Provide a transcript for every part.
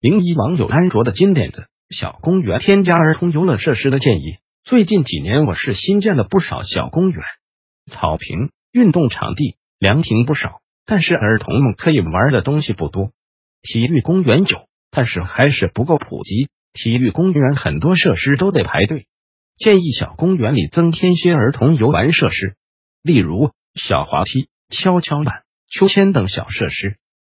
零一网友安卓的金点子：小公园添加儿童游乐设施的建议。最近几年，我市新建了不少小公园、草坪、运动场地，凉亭不少，但是儿童们可以玩的东西不多。体育公园有。但是还是不够普及，体育公园很多设施都得排队。建议小公园里增添些儿童游玩设施，例如小滑梯、跷跷板、秋千等小设施，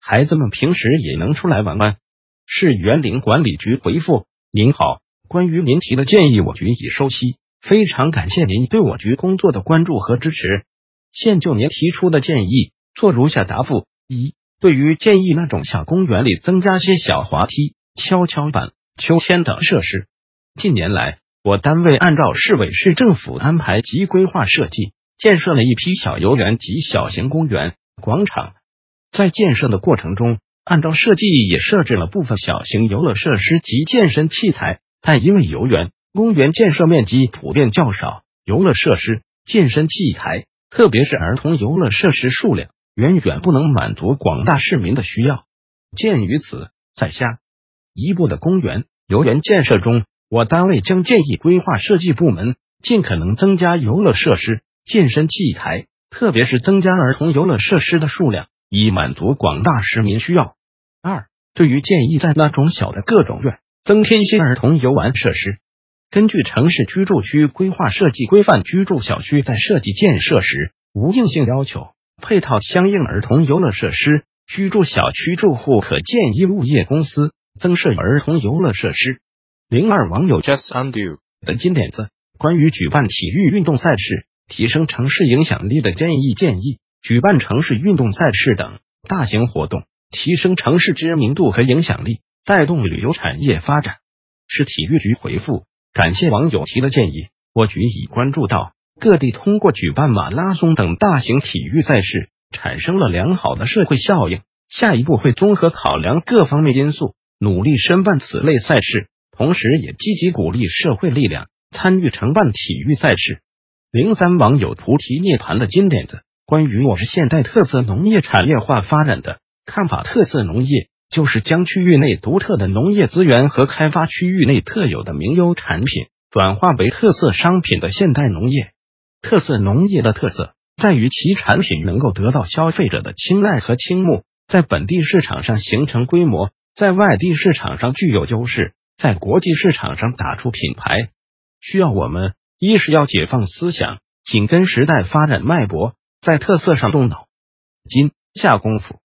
孩子们平时也能出来玩玩。市园林管理局回复：您好，关于您提的建议，我局已收悉，非常感谢您对我局工作的关注和支持。现就您提出的建议做如下答复：一。对于建议那种小公园里增加些小滑梯、跷跷板、秋千等设施，近年来我单位按照市委市政府安排及规划设计，建设了一批小游园及小型公园、广场。在建设的过程中，按照设计也设置了部分小型游乐设施及健身器材，但因为游园、公园建设面积普遍较少，游乐设施、健身器材，特别是儿童游乐设施数量。远远不能满足广大市民的需要。鉴于此，在下一步的公园游园建设中，我单位将建议规划设计部门尽可能增加游乐设施、健身器材，特别是增加儿童游乐设施的数量，以满足广大市民需要。对于建议在那种小的各种院增添些儿童游玩设施，根据城市居住区规划设计规范，居住小区在设计建设时无硬性要求。配套相应儿童游乐设施，居住小区住户可建议物业公司增设儿童游乐设施。零二网友 just undo 的金点子，关于举办体育运动赛事、提升城市影响力的建议建议，举办城市运动赛事等大型活动，提升城市知名度和影响力，带动旅游产业发展。市体育局回复：感谢网友提的建议，我局已关注到。各地通过举办马拉松等大型体育赛事，产生了良好的社会效应。下一步会综合考量各方面因素，努力申办此类赛事，同时也积极鼓励社会力量参与承办体育赛事。零三网友菩提涅盘的金点子，关于我市现代特色农业产业化发展的看法。特色农业就是将区域内独特的农业资源和开发区域内特有的名优产品，转化为特色商品的现代农业。特色农业的特色在于其产品能够得到消费者的青睐和倾慕，在本地市场上形成规模，在外地市场上具有优势，在国际市场上打出品牌。需要我们一是要解放思想，紧跟时代发展脉搏，在特色上动脑筋下功夫；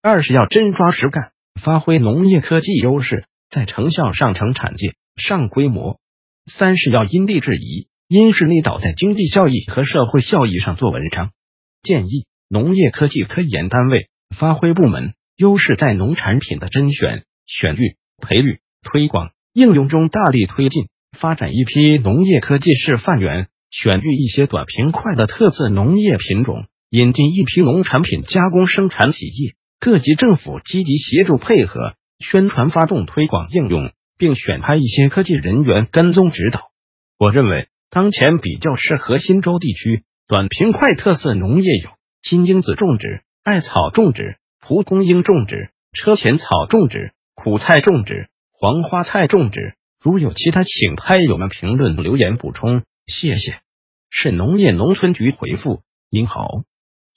二是要真抓实干，发挥农业科技优势，在成效上成产界上规模；三是要因地制宜。因势利导，在经济效益和社会效益上做文章。建议农业科技科研单位发挥部门优势，在农产品的甄选、选育、培育、推广、应用中大力推进，发展一批农业科技示范园，选育一些短平快的特色农业品种，引进一批农产品加工生产企业。各级政府积极协助配合宣传、发动推广应用，并选派一些科技人员跟踪指导。我认为。当前比较适合新州地区短平快特色农业有金樱子种植、艾草种植、蒲公英种植、车前草种植、苦菜种植、黄花菜种植。如有其他，请拍友们评论留言补充，谢谢。市农业农村局回复：您好，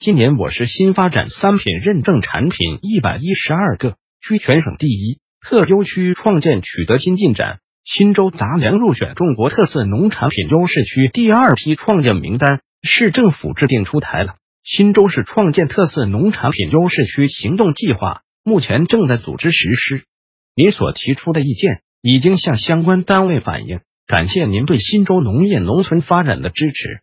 今年我市新发展三品认证产品一百一十二个，居全省第一，特优区创建取得新进展。新州杂粮入选中国特色农产品优势区第二批创建名单，市政府制定出台了新州市创建特色农产品优势区行动计划，目前正在组织实施。您所提出的意见已经向相关单位反映，感谢您对新州农业农村发展的支持。